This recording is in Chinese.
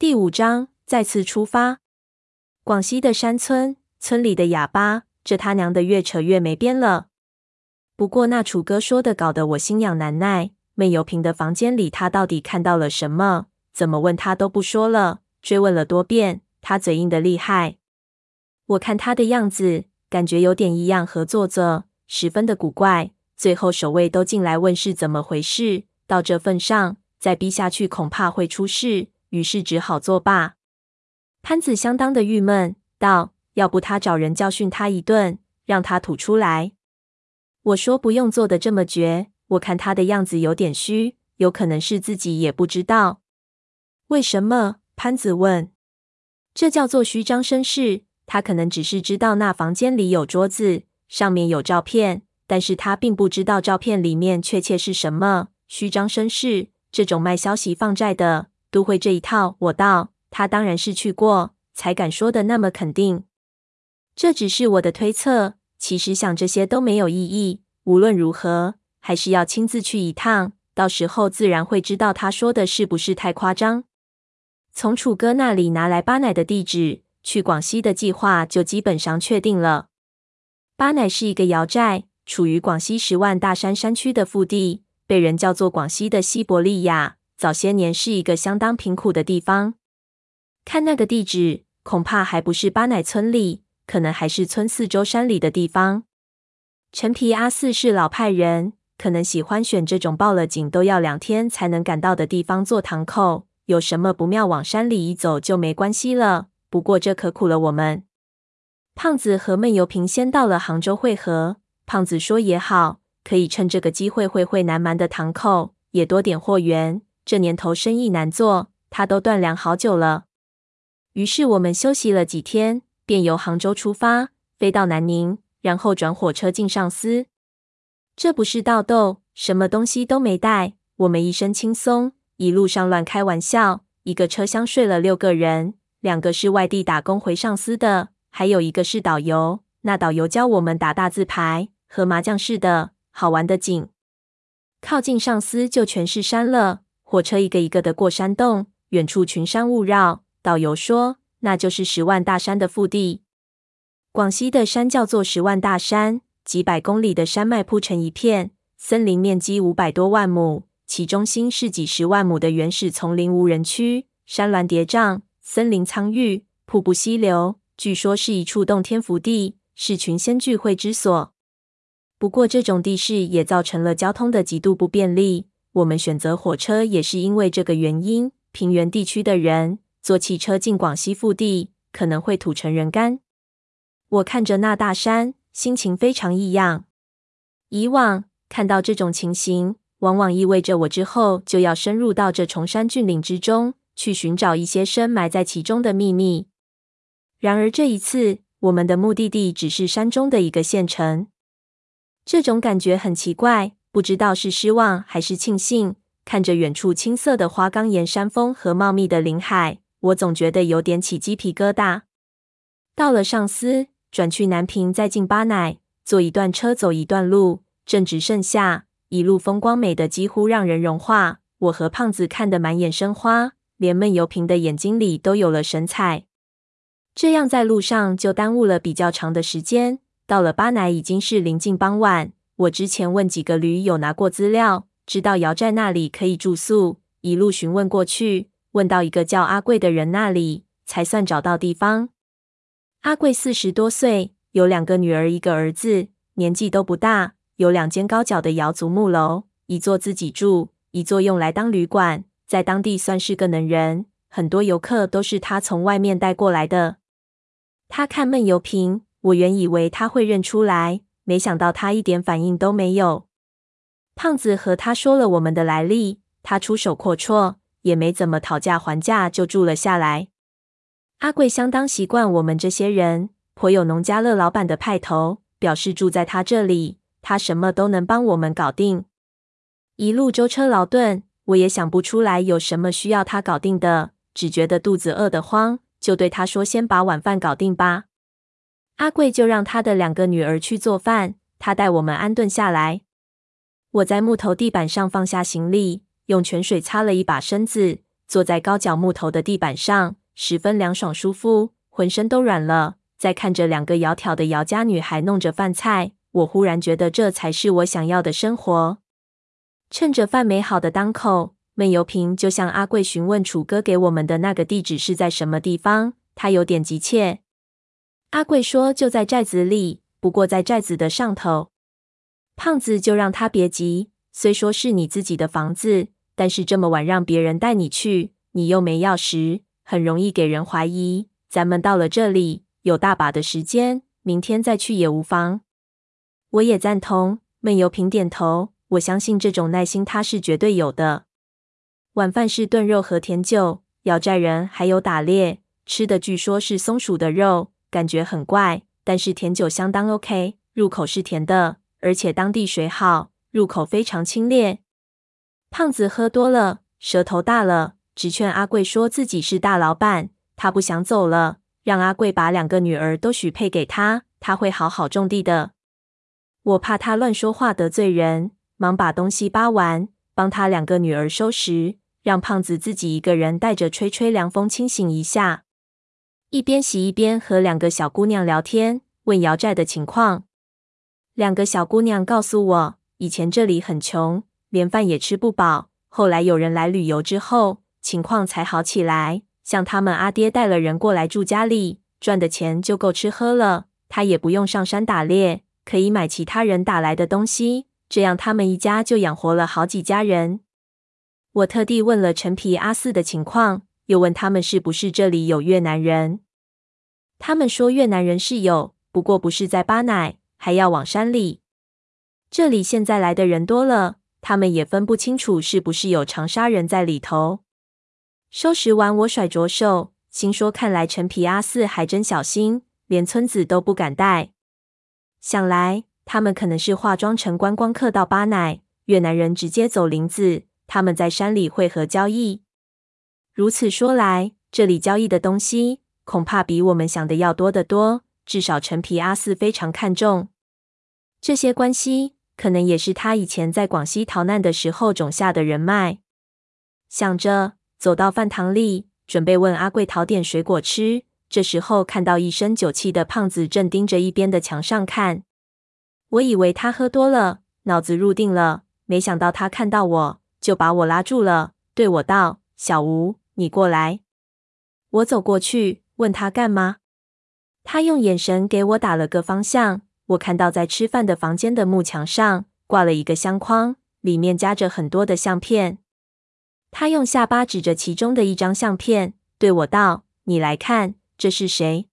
第五章再次出发。广西的山村，村里的哑巴，这他娘的越扯越没边了。不过那楚哥说的搞得我心痒难耐。闷油瓶的房间里，他到底看到了什么？怎么问他都不说了。追问了多遍，他嘴硬的厉害。我看他的样子，感觉有点异样和做作，十分的古怪。最后守卫都进来问是怎么回事。到这份上，再逼下去恐怕会出事。于是只好作罢。潘子相当的郁闷，道：“要不他找人教训他一顿，让他吐出来。”我说：“不用做的这么绝，我看他的样子有点虚，有可能是自己也不知道。”为什么？潘子问。这叫做虚张声势。他可能只是知道那房间里有桌子，上面有照片，但是他并不知道照片里面确切是什么。虚张声势，这种卖消息放债的。都会这一套，我道，他当然是去过，才敢说的那么肯定。这只是我的推测，其实想这些都没有意义。无论如何，还是要亲自去一趟，到时候自然会知道他说的是不是太夸张。从楚哥那里拿来巴乃的地址，去广西的计划就基本上确定了。巴乃是一个窑寨，处于广西十万大山山区的腹地，被人叫做广西的西伯利亚。早些年是一个相当贫苦的地方。看那个地址，恐怕还不是巴乃村里，可能还是村四周山里的地方。陈皮阿四是老派人，可能喜欢选这种报了警都要两天才能赶到的地方做堂口。有什么不妙，往山里一走就没关系了。不过这可苦了我们。胖子和闷油瓶先到了杭州会合。胖子说也好，可以趁这个机会会会南蛮的堂口，也多点货源。这年头生意难做，他都断粮好久了。于是我们休息了几天，便由杭州出发，飞到南宁，然后转火车进上司。这不是盗斗，什么东西都没带，我们一身轻松，一路上乱开玩笑。一个车厢睡了六个人，两个是外地打工回上司的，还有一个是导游。那导游教我们打大字牌，和麻将似的，好玩的紧。靠近上司就全是山了。火车一个一个的过山洞，远处群山雾绕。导游说，那就是十万大山的腹地。广西的山叫做十万大山，几百公里的山脉铺成一片，森林面积五百多万亩，其中心是几十万亩的原始丛林无人区，山峦叠嶂，森林苍郁，瀑布溪流，据说是一处洞天福地，是群仙聚会之所。不过，这种地势也造成了交通的极度不便利。我们选择火车也是因为这个原因。平原地区的人坐汽车进广西腹地，可能会吐成人干。我看着那大山，心情非常异样。以往看到这种情形，往往意味着我之后就要深入到这崇山峻岭之中，去寻找一些深埋在其中的秘密。然而这一次，我们的目的地只是山中的一个县城，这种感觉很奇怪。不知道是失望还是庆幸，看着远处青色的花岗岩山峰和茂密的林海，我总觉得有点起鸡皮疙瘩。到了上司，转去南平，再进巴乃，坐一段车走一段路，正值盛夏，一路风光美得几乎让人融化。我和胖子看得满眼生花，连闷油瓶的眼睛里都有了神采。这样在路上就耽误了比较长的时间。到了巴乃已经是临近傍晚。我之前问几个驴友拿过资料，知道窑寨那里可以住宿。一路询问过去，问到一个叫阿贵的人那里，才算找到地方。阿贵四十多岁，有两个女儿，一个儿子，年纪都不大。有两间高脚的瑶族木楼，一座自己住，一座用来当旅馆，在当地算是个能人。很多游客都是他从外面带过来的。他看闷油瓶，我原以为他会认出来。没想到他一点反应都没有。胖子和他说了我们的来历，他出手阔绰，也没怎么讨价还价就住了下来。阿贵相当习惯我们这些人，颇有农家乐老板的派头，表示住在他这里，他什么都能帮我们搞定。一路舟车劳顿，我也想不出来有什么需要他搞定的，只觉得肚子饿得慌，就对他说：“先把晚饭搞定吧。”阿贵就让他的两个女儿去做饭，他带我们安顿下来。我在木头地板上放下行李，用泉水擦了一把身子，坐在高脚木头的地板上，十分凉爽舒服，浑身都软了。再看着两个窈窕的姚家女孩弄着饭菜，我忽然觉得这才是我想要的生活。趁着饭没好的当口，闷油瓶就向阿贵询问楚哥给我们的那个地址是在什么地方。他有点急切。阿贵说就在寨子里，不过在寨子的上头。胖子就让他别急，虽说是你自己的房子，但是这么晚让别人带你去，你又没钥匙，很容易给人怀疑。咱们到了这里。有大把的时间，明天再去也无妨。我也赞同。闷油瓶点头，我相信这种耐心他是绝对有的。晚饭是炖肉和甜酒，姚寨人还有打猎，吃的据说是松鼠的肉，感觉很怪，但是甜酒相当 OK，入口是甜的，而且当地水好，入口非常清冽。胖子喝多了，舌头大了，直劝阿贵说自己是大老板，他不想走了。让阿贵把两个女儿都许配给他，他会好好种地的。我怕他乱说话得罪人，忙把东西扒完，帮他两个女儿收拾，让胖子自己一个人带着吹吹凉风清醒一下。一边洗一边和两个小姑娘聊天，问姚寨的情况。两个小姑娘告诉我，以前这里很穷，连饭也吃不饱，后来有人来旅游之后，情况才好起来。像他们阿爹带了人过来住家里，赚的钱就够吃喝了。他也不用上山打猎，可以买其他人打来的东西，这样他们一家就养活了好几家人。我特地问了陈皮阿四的情况，又问他们是不是这里有越南人。他们说越南人是有，不过不是在巴乃，还要往山里。这里现在来的人多了，他们也分不清楚是不是有长沙人在里头。收拾完，我甩着手，心说：“看来陈皮阿四还真小心，连村子都不敢带。想来他们可能是化妆成观光客到巴乃，越南人直接走林子，他们在山里汇合交易。如此说来，这里交易的东西恐怕比我们想的要多得多。至少陈皮阿四非常看重这些关系，可能也是他以前在广西逃难的时候种下的人脉。想着。”走到饭堂里，准备问阿贵讨点水果吃。这时候看到一身酒气的胖子正盯着一边的墙上看。我以为他喝多了，脑子入定了，没想到他看到我就把我拉住了，对我道：“小吴，你过来。”我走过去问他干嘛。他用眼神给我打了个方向。我看到在吃饭的房间的木墙上挂了一个相框，里面夹着很多的相片。他用下巴指着其中的一张相片，对我道：“你来看，这是谁？”